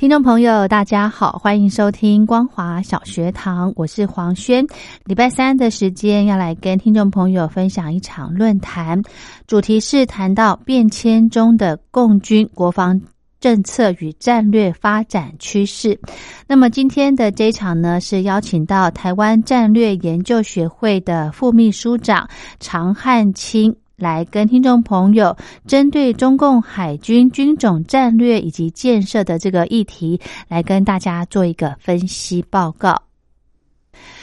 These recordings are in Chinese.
听众朋友，大家好，欢迎收听光华小学堂，我是黄轩。礼拜三的时间要来跟听众朋友分享一场论坛，主题是谈到变迁中的共军国防政策与战略发展趋势。那么今天的这一场呢，是邀请到台湾战略研究学会的副秘书长常汉清。来跟听众朋友针对中共海军军种战略以及建设的这个议题，来跟大家做一个分析报告。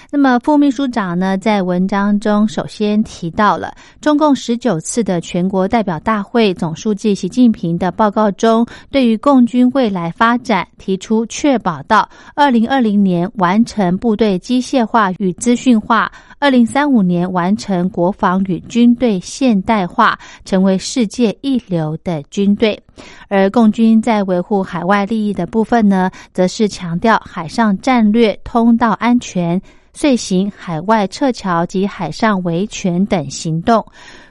那么副秘书长呢，在文章中首先提到了中共十九次的全国代表大会总书记习近平的报告中，对于共军未来发展提出确保到二零二零年完成部队机械化与资讯化，二零三五年完成国防与军队现代化，成为世界一流的军队。而共军在维护海外利益的部分呢，则是强调海上战略、通道安全。遂行海外撤侨及海上维权等行动。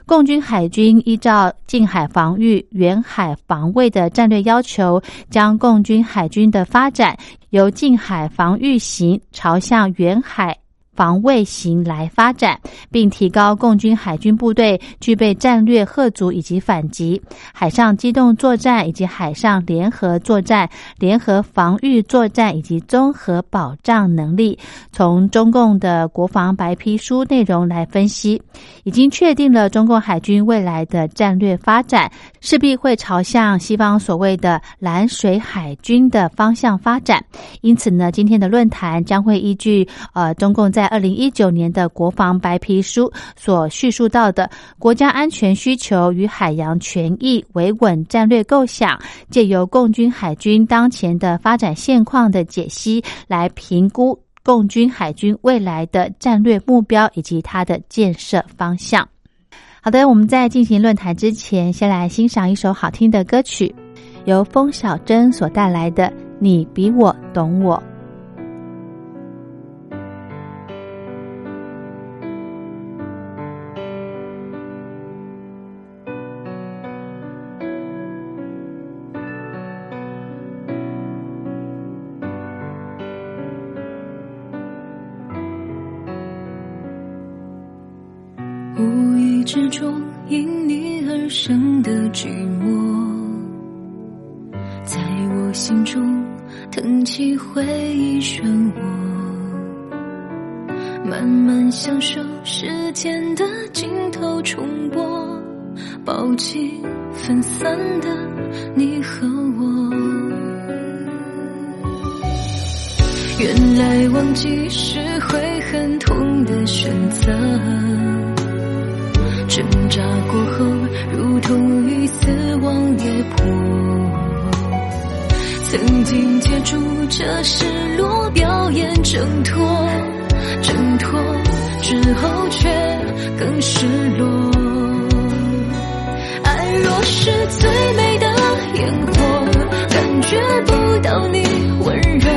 共军海军依照近海防御、远海防卫的战略要求，将共军海军的发展由近海防御型朝向远海。防卫型来发展，并提高共军海军部队具备战略核足以及反击、海上机动作战以及海上联合作战、联合防御作战以及综合保障能力。从中共的国防白皮书内容来分析，已经确定了中共海军未来的战略发展势必会朝向西方所谓的蓝水海军的方向发展。因此呢，今天的论坛将会依据呃中共在二零一九年的国防白皮书所叙述到的国家安全需求与海洋权益维稳战略构想，借由共军海军当前的发展现况的解析，来评估共军海军未来的战略目标以及它的建设方向。好的，我们在进行论坛之前，先来欣赏一首好听的歌曲，由风小珍所带来的《你比我懂我》。寂寞，在我心中腾起回忆漩涡，慢慢享受时间的尽头重播，抱紧分散的你和我。原来忘记是会很痛的选择。挣扎过后，如同与死亡跌破。曾经借助这失落表演挣脱，挣脱之后却更失落。爱若是最美的烟火，感觉不到你温热，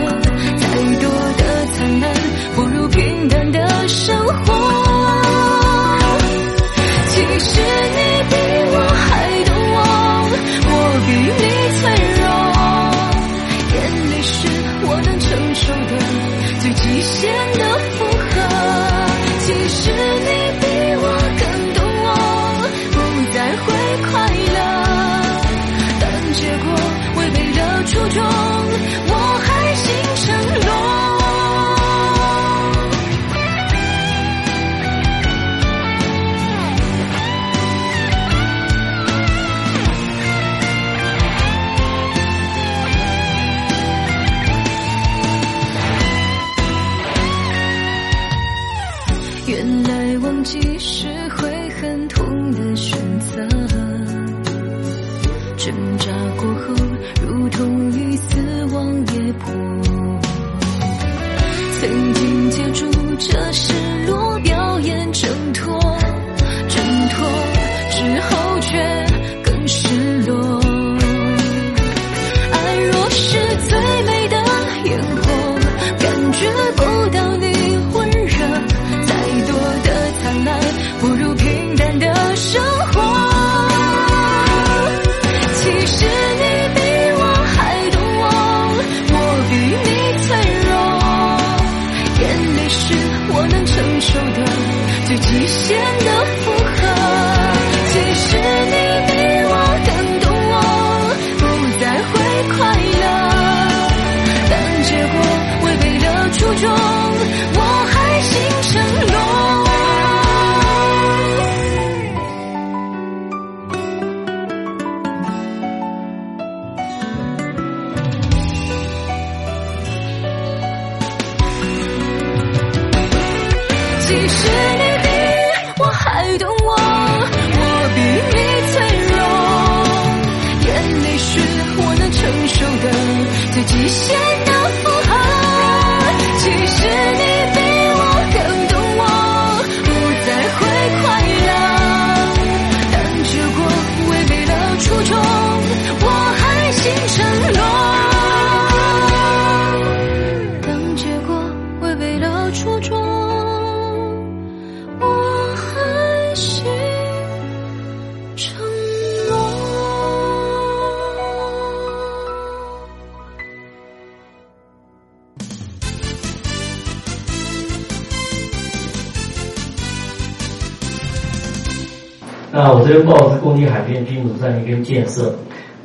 是你比我还懂我我比你脆弱眼泪是我能承受的最极限。那我这边报的是共军海军军种战略跟建设。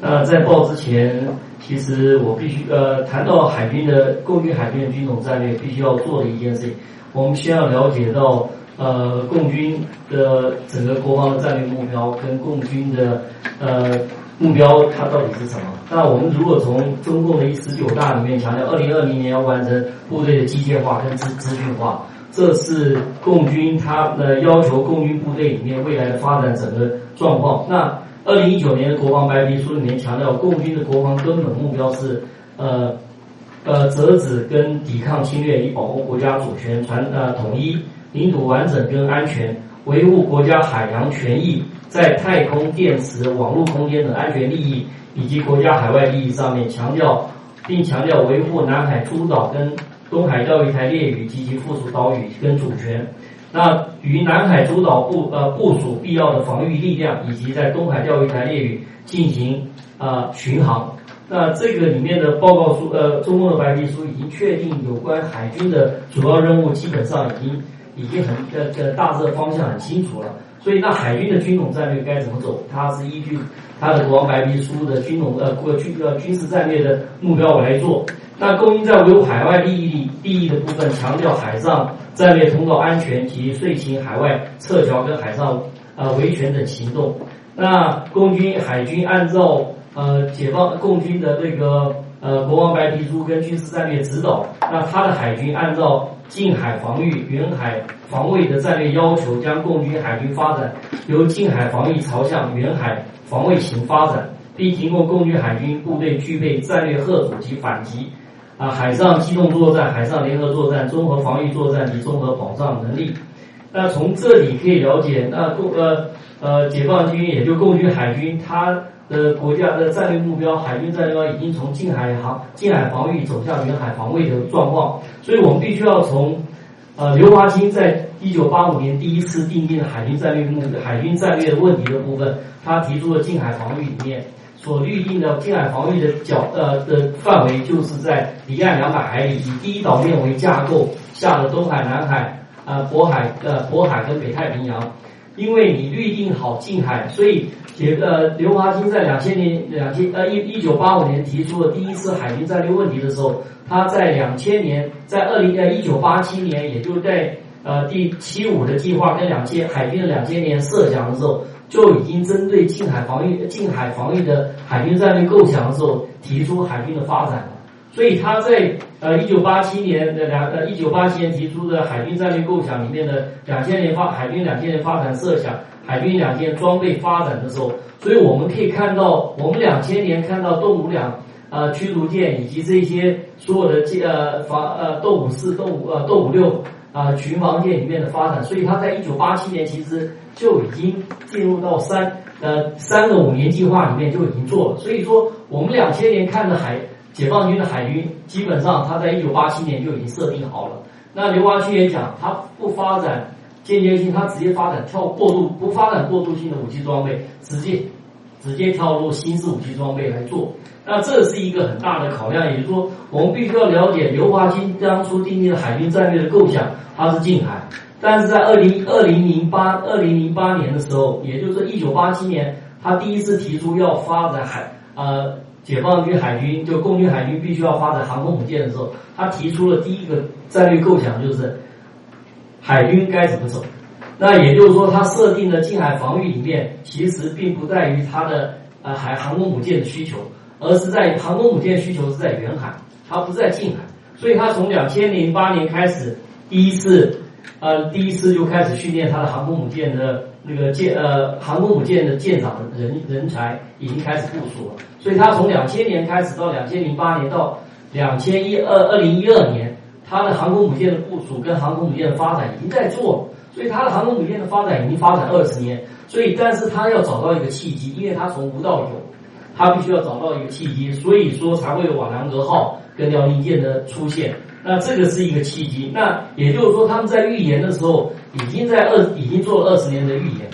那在报之前，其实我必须呃谈到海军的共军海军的军种战略，必须要做的一件事情，我们先要了解到呃共军的整个国防的战略目标跟共军的呃目标它到底是什么。那我们如果从中共的一十九大里面强调，二零二零年要完成部队的机械化跟资资讯化。这是共军他呃要求共军部队里面未来的发展整个状况。那二零一九年的国防白皮书里面强调，共军的国防根本目标是呃呃责止跟抵抗侵略，以保护国家主权、传呃统一、领土完整跟安全，维护国家海洋权益，在太空、电磁、网络空间等安全利益以及国家海外利益上面强调，并强调维护南海诸岛跟东海钓鱼台列屿及其附属岛屿跟主权。那与南海诸岛部呃部署必要的防御力量，以及在东海钓鱼台列屿进行啊、巡航。那这个里面的报告书，呃，中共的白皮书已经确定有关海军的主要任务，基本上已经已经很呃呃大致的方向很清楚了。所以，那海军的军种战略该怎么走？它是依据他的国防白皮书的军种呃国军呃军事战略的目标来做。那共军在维护海外利益利益的部分，强调海上战略通道安全及遂行海外撤侨跟海上呃维权等行动。那共军海军按照呃解放共军的这个呃国防白皮书跟军事战略指导，那他的海军按照近海防御、远海防卫的战略要求，将共军海军发展由近海防御朝向远海防卫型发展，并提供共军海军部队具备战略贺阻及反击。啊，海上机动作战、海上联合作战、综合防御作战及综合保障能力。那从这里可以了解，那共呃呃解放军也就共军海军，它的国家的战略目标，海军战略已经从近海航近海防御走向远海防卫的状况。所以我们必须要从呃刘华清在一九八五年第一次订定海军战略目海军战略问题的部分，他提出了近海防御里面。所预定的近海防御的角呃的范围，就是在离岸两百海里，以第一岛链为架构下的东海、南海、呃渤海、呃渤海跟北太平洋。因为你预定好近海，所以解呃刘华清在两千年两千呃一一九八五年提出了第一次海军战略问题的时候，他在两千年在二零呃一九八七年，也就在呃第七五的计划跟两千海军的两千年设想的时候。就已经针对近海防御、近海防御的海军战略构想的时候，提出海军的发展了。所以他在呃一九八七年的两呃一九八七年提出的海军战略构想里面的两千年发海军两千年发展设想，海军两千年装备发展的时候，所以我们可以看到，我们两千年看到动五两呃驱逐舰以及这些所有的舰呃防呃动五四、动五呃动五六啊巡防舰里面的发展，所以他在一九八七年其实就已经进入到三呃三个五年计划里面就已经做了，所以说我们两千年看的海。解放军的海军基本上，他在一九八七年就已经设定好了。那刘华区也讲，他不发展间接性，他直接发展跳过渡，不发展过渡性的武器装备，直接直接跳入新式武器装备来做。那这是一个很大的考量，也就是说，我们必须要了解刘华清当初定立的海军战略的构想，它是近海。但是在二零二零零八二零零八年的时候，也就是一九八七年，他第一次提出要发展海呃。解放军海军就空军海军必须要发展航空母舰的时候，他提出了第一个战略构想，就是海军该怎么走。那也就是说，他设定的近海防御里面，其实并不在于它的呃海航空母舰的需求，而是在航空母舰需求是在远海，它不在近海。所以，他从两千零八年开始，第一次呃第一次就开始训练他的航空母舰的。那个舰呃航空母舰的舰长人人才已经开始部署了，所以他从两千年开始到两千零八年到两千一二二零一二年，他的航空母舰的部署跟航空母舰的发展已经在做，所以他的航空母舰的发展已经发展二十年，所以但是他要找到一个契机，因为他从无到有，他必须要找到一个契机，所以说才会有瓦良格号跟辽宁舰的出现。那这个是一个契机，那也就是说他们在预言的时候，已经在二已经做了二十年的预言，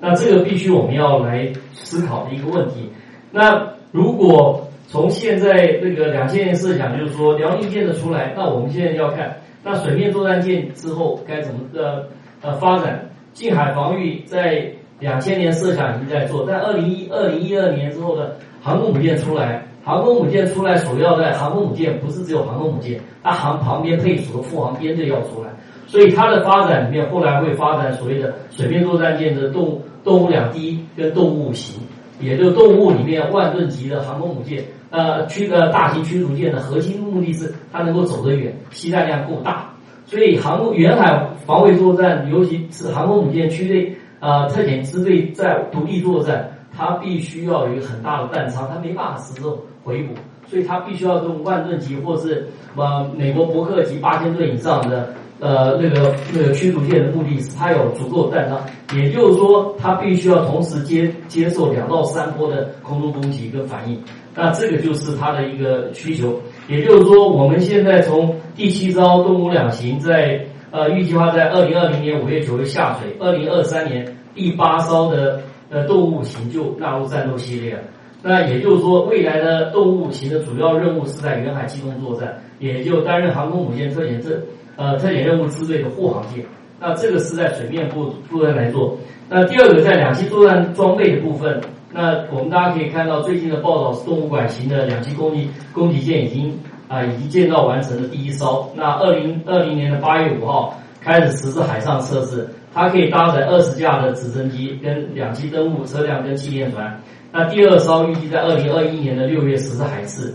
那这个必须我们要来思考的一个问题。那如果从现在那个两千年设想，就是说辽宁舰的出来，那我们现在要看，那水面作战舰之后该怎么的呃发展？近海防御在两千年设想已经在做，在二零一二零一二年之后的航空母舰出来。航空母舰出来，首要在航空母舰不是只有航空母舰，它航旁边配属的护航编队要出来，所以它的发展里面后来会发展所谓的水面作战舰的动动物两栖跟动物型，也就动物里面万吨级的航空母舰，呃驱的大型驱逐舰的核心目的是它能够走得远，携带量够大，所以航空远海防卫作战，尤其是航空母舰驱队呃特遣支队在独立作战。它必须要有一个很大的弹仓，它没办法时候回补，所以它必须要用万吨级或是呃美国伯克级八千吨以上的呃那个那个驱逐舰的目的是它有足够弹仓，也就是说它必须要同时接接受两到三波的空中攻击跟反应，那这个就是它的一个需求。也就是说，我们现在从第七艘东吴两型在呃预计划在二零二零年五月九日下水，二零二三年第八艘的。呃，动物型就纳入战斗系列了。那也就是说，未来的动物型的主要任务是在远海机动作战，也就担任航空母舰特遣这呃特遣任务支队的护航舰。那这个是在水面部部分来做。那第二个在两栖作战装备的部分，那我们大家可以看到最近的报道是动物管型的两栖攻击攻击舰已经啊已经建造完成的第一艘。那二零二零年的八月五号开始实施海上测试。它可以搭载二十架的直升机跟两栖登陆车辆跟气垫船。那第二艘预计在二零二一年的六月实施海试。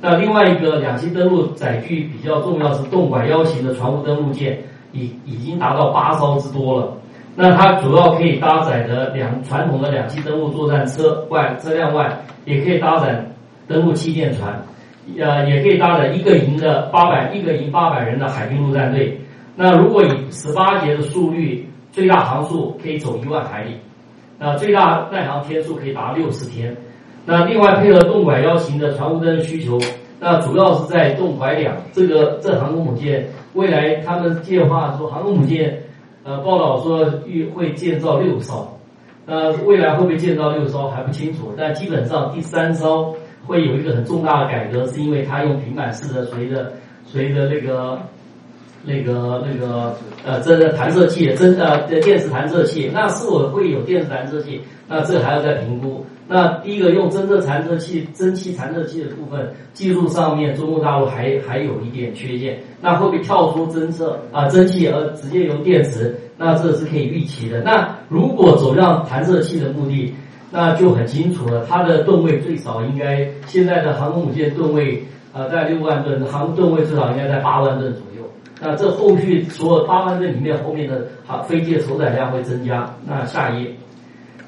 那另外一个两栖登陆载具比较重要是动拐腰型的船坞登陆舰，已已经达到八艘之多了。那它主要可以搭载的两传统的两栖登陆作战车外车辆外，也可以搭载登陆气垫船，呃，也可以搭载一个营的八百一个营八百人的海军陆战队。那如果以十八节的速率。最大航速可以走一万海里，那最大耐航天数可以达六十天。那另外配合动拐腰型的船坞灯需求，那主要是在动拐两这个这航空母舰未来他们计划说航空母舰，呃报道说预会建造六艘，呃未来会不会建造六艘还不清楚，但基本上第三艘会有一个很重大的改革，是因为它用平板式的随着随着那个。那个那个呃，这个弹射器，真呃电磁弹射器，那是否会有电磁弹射器？那这还要再评估。那第一个用真热弹射器、蒸汽弹射器的部分技术上面，中国大陆还还有一点缺陷。那会不会跳出侦测啊蒸汽而直接用电磁？那这是可以预期的。那如果走向弹射器的目的，那就很清楚了，它的吨位最少应该现在的航空母舰吨位。呃，在六万吨，航吨位至少应该在八万吨左右。那这后续所有八万吨里面，后面的航飞机的承载量会增加。那下一页，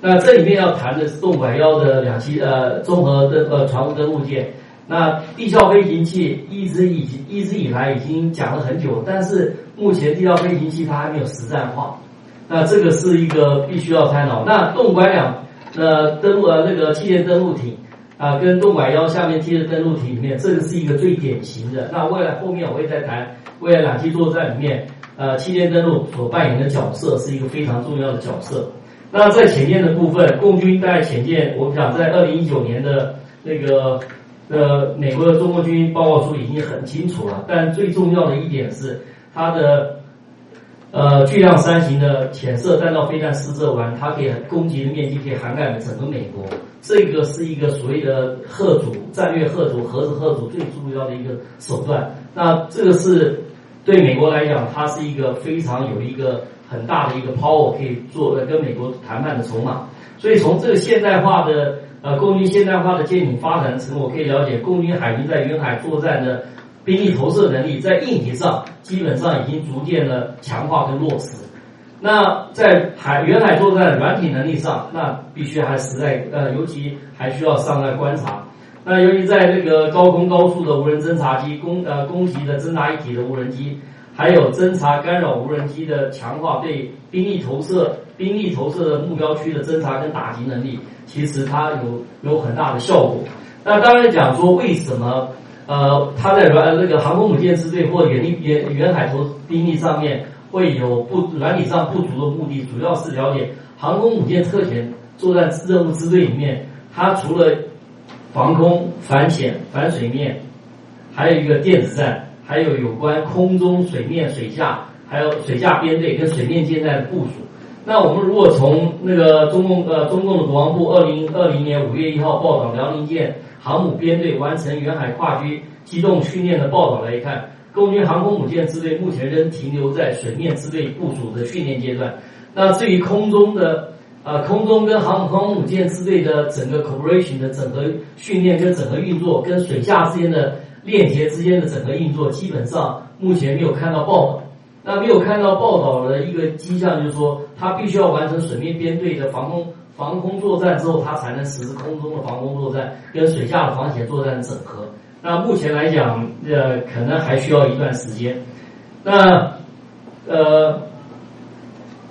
那这里面要谈的是动拐幺的两栖呃综合的呃船坞登陆舰。那地效飞行器一直以一直以来已经讲了很久，但是目前地效飞行器它还没有实战化。那这个是一个必须要探讨。那动拐两呃登陆呃那个气垫登陆艇啊，跟动拐幺下面贴的登陆艇里面，这个是一个最典型的。那未来后面我会再谈，未来两栖作战里面，呃气垫登陆所扮演的角色是一个非常重要的角色。那在潜舰的部分，共军在潜舰，我们讲在二零一九年的那个。呃，美国的中国军报告书已经很清楚了，但最重要的一点是，它的呃巨量三型的潜射弹道飞弹试射完，它可以攻击的面积可以涵盖整个美国。这个是一个所谓的核主战略核主核子核主最重要的一个手段。那这个是对美国来讲，它是一个非常有一个很大的一个 power 可以做跟美国谈判的筹码。所以从这个现代化的。呃，共军现代化的舰艇发展成果可以了解，共军海军在远海作战的兵力投射能力，在硬体上基本上已经逐渐的强化跟落实。那在海远海作战软体能力上，那必须还实在呃，尤其还需要上岸观察。那由于在这个高空高速的无人侦察机、攻呃攻击的侦察一体的无人机，还有侦察干扰无人机的强化，对兵力投射、兵力投射的目标区的侦察跟打击能力。其实它有有很大的效果。那当然讲说为什么呃，它在软那个航空母舰支队或远力远远海投兵力上面会有不软体上不足的目的，主要是了解航空母舰特遣作战任务支队里面，它除了防空、反潜、反水面，还有一个电子战，还有有关空中、水面、水下，还有水下编队跟水面舰载的部署。那我们如果从那个中共呃中共的国防部二零二零年五月一号报道辽宁舰航母编队完成远海跨区机动训练的报道来看，共军航空母舰支队目前仍停留在水面支队部署的训练阶段。那至于空中的呃空中跟航空母舰支队的整个 cooperation 的整合训练跟整合运作，跟水下之间的链接之间的整合运作，基本上目前没有看到报道。那没有看到报道的一个迹象，就是说，它必须要完成水面编队的防空防空作战之后，它才能实施空中的防空作战跟水下的防潜作战整合。那目前来讲，呃，可能还需要一段时间。那呃，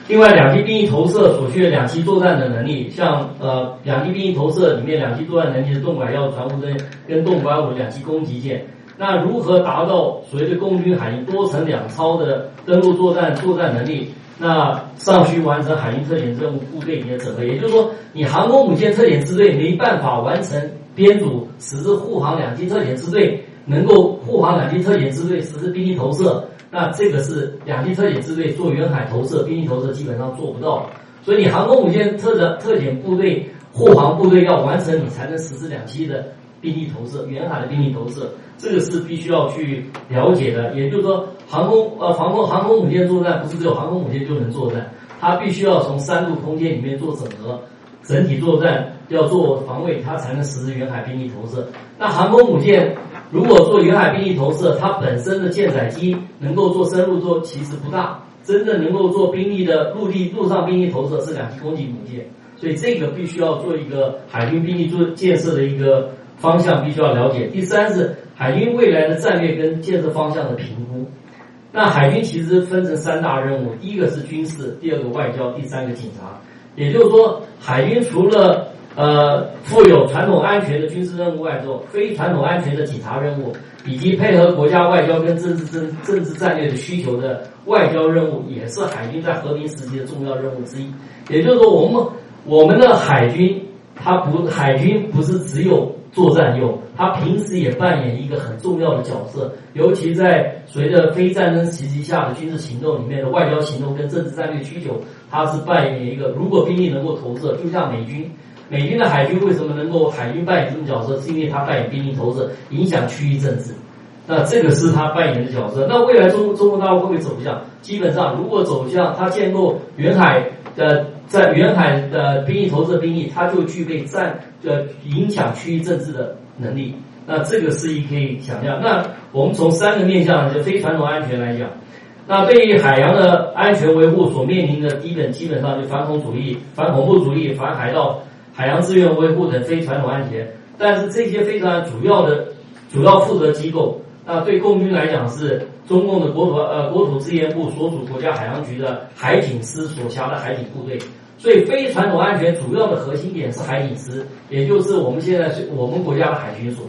另外两栖兵役投射所需的两栖作战的能力，像呃，两栖兵役投射里面两栖作战能力是动拐幺船坞针跟动拐五两栖攻击舰。那如何达到所谓的共军海军多层两超的登陆作战作战能力？那尚需完成海军特遣任务部队的整合。也就是说，你航空母舰特遣支队没办法完成编组实施护航两栖特遣支队，能够护航两栖特遣支队实施兵力投射，那这个是两栖特遣支队做远海投射、兵力投射基本上做不到。所以，你航空母舰特的特遣部队护航部队要完成，你才能实施两栖的。兵力投射，远海的兵力投射，这个是必须要去了解的。也就是说，航空呃，航空航空母舰作战不是只有航空母舰就能作战，它必须要从三度空间里面做整合，整体作战要做防卫，它才能实施远海兵力投射。那航空母舰如果做远海兵力投射，它本身的舰载机能够做深入做其实不大，真正能够做兵力的陆地陆上兵力投射是两栖攻击母舰，所以这个必须要做一个海军兵力做建设的一个。方向必须要了解。第三是海军未来的战略跟建设方向的评估。那海军其实分成三大任务：第一个是军事，第二个外交，第三个警察。也就是说，海军除了呃负有传统安全的军事任务外，做非传统安全的警察任务，以及配合国家外交跟政治政政治战略的需求的外交任务，也是海军在和平时期的重要任务之一。也就是说，我们我们的海军，它不海军不是只有作战用，他平时也扮演一个很重要的角色，尤其在随着非战争时期下的军事行动里面的外交行动跟政治战略需求，他是扮演一个。如果兵力能够投射，就像美军，美军的海军为什么能够海军扮演这种角色，是因为他扮演兵力投射，影响区域政治。那这个是他扮演的角色。那未来中中国大陆会不会走向？基本上，如果走向他建构远海的。在远海的兵役投资的兵役，它就具备战呃影响区域政治的能力。那这个是一可以想象。那我们从三个面向，就非传统安全来讲，那对于海洋的安全维护所面临的基本基本上就反恐主义、反恐怖主义、反海盗、海洋资源维护等非传统安全。但是这些非常主要的主要负责机构，那对共军来讲是中共的国土呃国土资源部所属国家海洋局的海警司所辖的海警部队。所以非传统安全主要的核心点是海警司，也就是我们现在是我们国家的海巡所。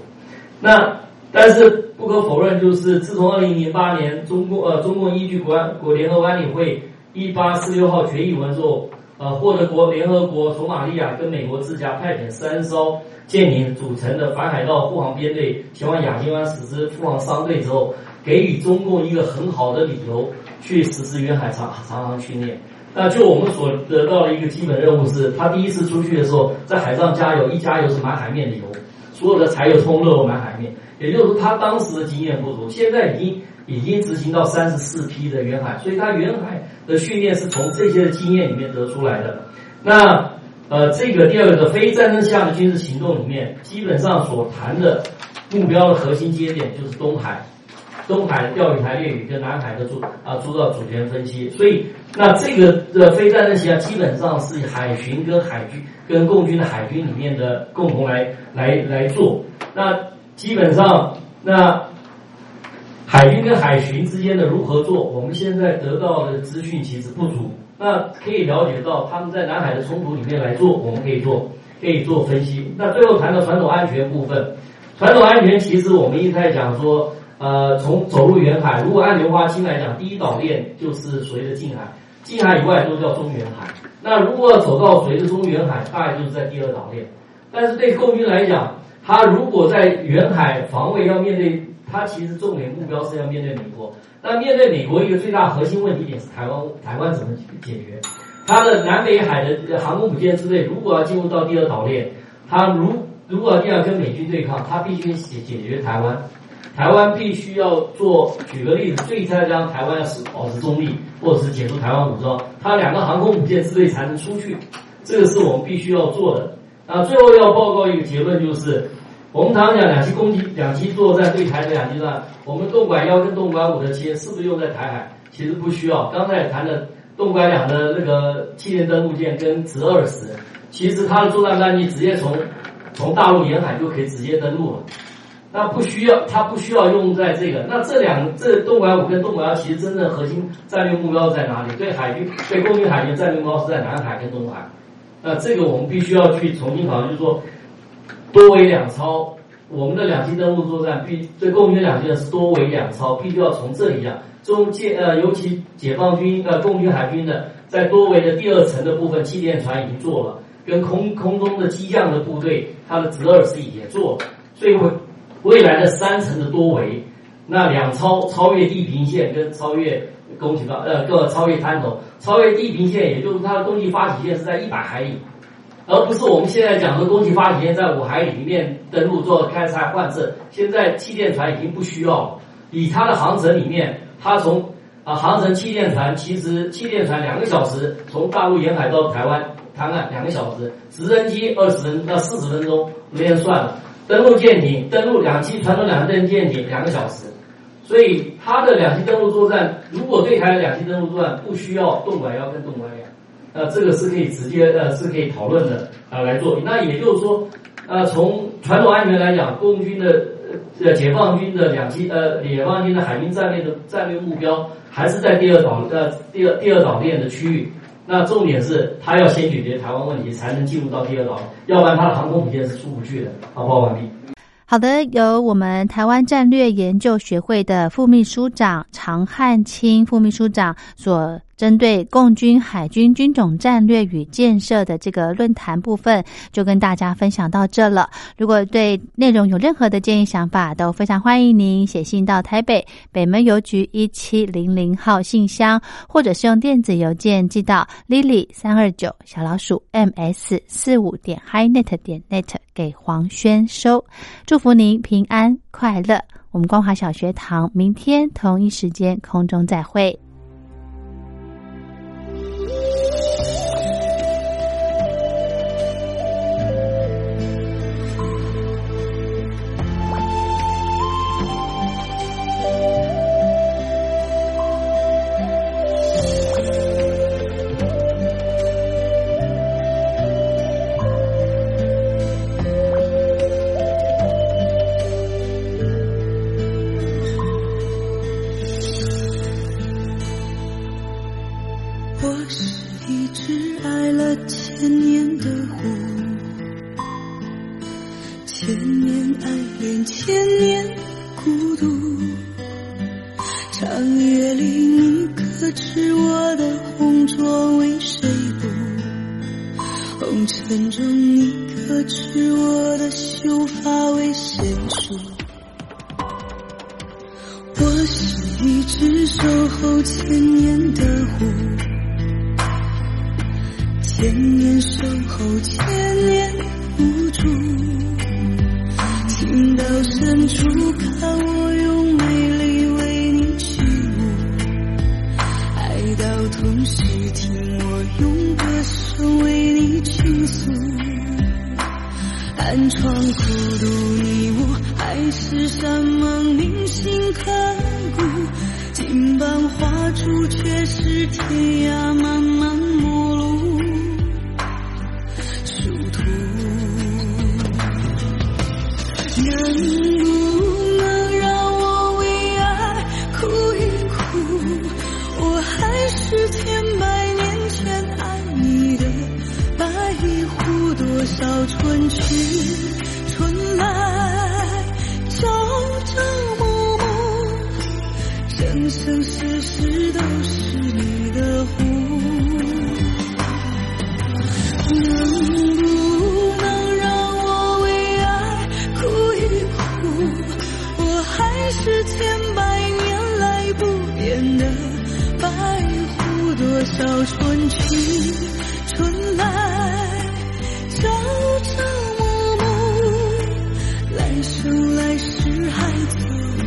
那但是不可否认，就是自从二零零八年中共呃中共依据国安国联合安理会一八四六号决议文之后，呃获得国联合国索马利亚跟美国自家派遣三艘舰艇组成的反海盗护航编队前往亚丁湾实施护航商队之后，给予中共一个很好的理由去实施远海长长航训练。那就我们所得到的一个基本任务是，他第一次出去的时候，在海上加油，一加油是满海面的油，所有的柴油通漏满海面。也就是说，他当时的经验不足，现在已经已经执行到三十四批的远海，所以他远海的训练是从这些的经验里面得出来的。那呃，这个第二个的非战争下的军事行动里面，基本上所谈的目标的核心节点就是东海。东海钓鱼台列屿跟南海的主啊主导主权分析，所以那这个的非战争行基本上是海巡跟海军跟共军的海军里面的共同来来来做。那基本上那海军跟海巡之间的如何做，我们现在得到的资讯其实不足。那可以了解到他们在南海的冲突里面来做，我们可以做可以做分析。那最后谈到传统安全部分，传统安全其实我们一直在讲说。呃，从走入远海，如果按刘华清来讲，第一岛链就是所谓的近海，近海以外都叫中远海。那如果走到所谓的中远海，大概就是在第二岛链。但是对共军来讲，他如果在远海防卫要面对，他其实重点目标是要面对美国。那面对美国一个最大核心问题点是台湾，台湾怎么解决？他的南北海的航空母舰之类，如果要进入到第二岛链，他如如果要跟美军对抗，他必须解解决台湾。台湾必须要做，举个例子，最差将台湾要是保持中立，或者是解除台湾武装，它两个航空母舰之内才能出去，这个是我们必须要做的。啊，最后要报告一个结论，就是我们常讲两栖攻击、两栖作战对台的两栖作战，我们动拐幺跟动拐五的歼是不是用在台海？其实不需要。刚才也谈的动拐两的那个气垫登陆舰跟直二十，其实它的作战半径直接从从大陆沿海就可以直接登陆了。那不需要，它不需要用在这个。那这两这东拐五跟东拐二，其实真正核心战略目标在哪里？对海军、对空军海军战略目标是在南海跟东海。那这个我们必须要去重新考虑，就是说多维两超，我们的两栖登陆作战必对共军两栖是多维两超，必须要从这里讲。中解呃，尤其解放军呃，共军海军的在多维的第二层的部分，气垫船已经做了，跟空空中的机降的部队，它的直二十也做了，所以我。未来的三层的多维，那两超超越地平线跟超越攻击方呃各超越滩头，超越地平线，也就是它的攻击发起线是在一百海里，而不是我们现在讲的攻击发起线在五海里里面登陆做开采换证。现在气垫船已经不需要了，以它的航程里面，它从啊航程气垫船其实气垫船两个小时从大陆沿海到台湾滩岸两个小时，直升机二十分到四十分钟，没人算了。登陆舰艇，登陆两栖传统两栖舰艇两个小时，所以它的两栖登陆作战，如果对台的两栖登陆作战不需要动拐幺跟动拐两，呃，这个是可以直接呃是可以讨论的啊来做。那也就是说，呃，从传统安全来讲，共军的呃解放军的两栖呃解放军的海军战略的战略目标还是在第二岛呃第二第二岛链的区域。那重点是，他要先解决台湾问题，才能进入到第二岛，要不然他的航空母舰是出不去的。好，报告完毕。好的，由我们台湾战略研究学会的副秘书长常汉清副秘书长所。针对共军海军军种战略与建设的这个论坛部分，就跟大家分享到这了。如果对内容有任何的建议想法，都非常欢迎您写信到台北北门邮局一七零零号信箱，或者是用电子邮件寄到 lily 三二九小老鼠 ms 四五点 hi net 点 net 给黄轩收。祝福您平安快乐。我们光华小学堂明天同一时间空中再会。诉，寒窗苦读你我，海誓山盟铭心刻骨，金榜花烛却是天涯茫茫。春去春来朝朝暮暮生生世世都是你的狐能不能让我为爱哭一哭我还是千百年来不变的白狐多少春去春来朝朝暮暮来生来世还做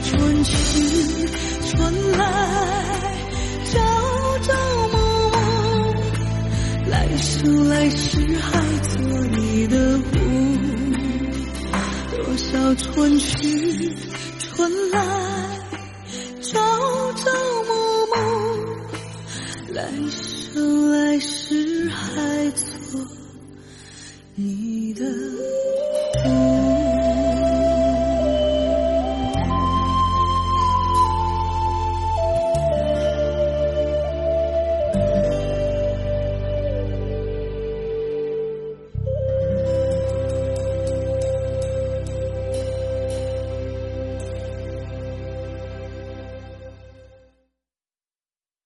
春去春来朝朝暮暮来生来世还做你的狐多少春去春来朝朝暮暮来生来世还做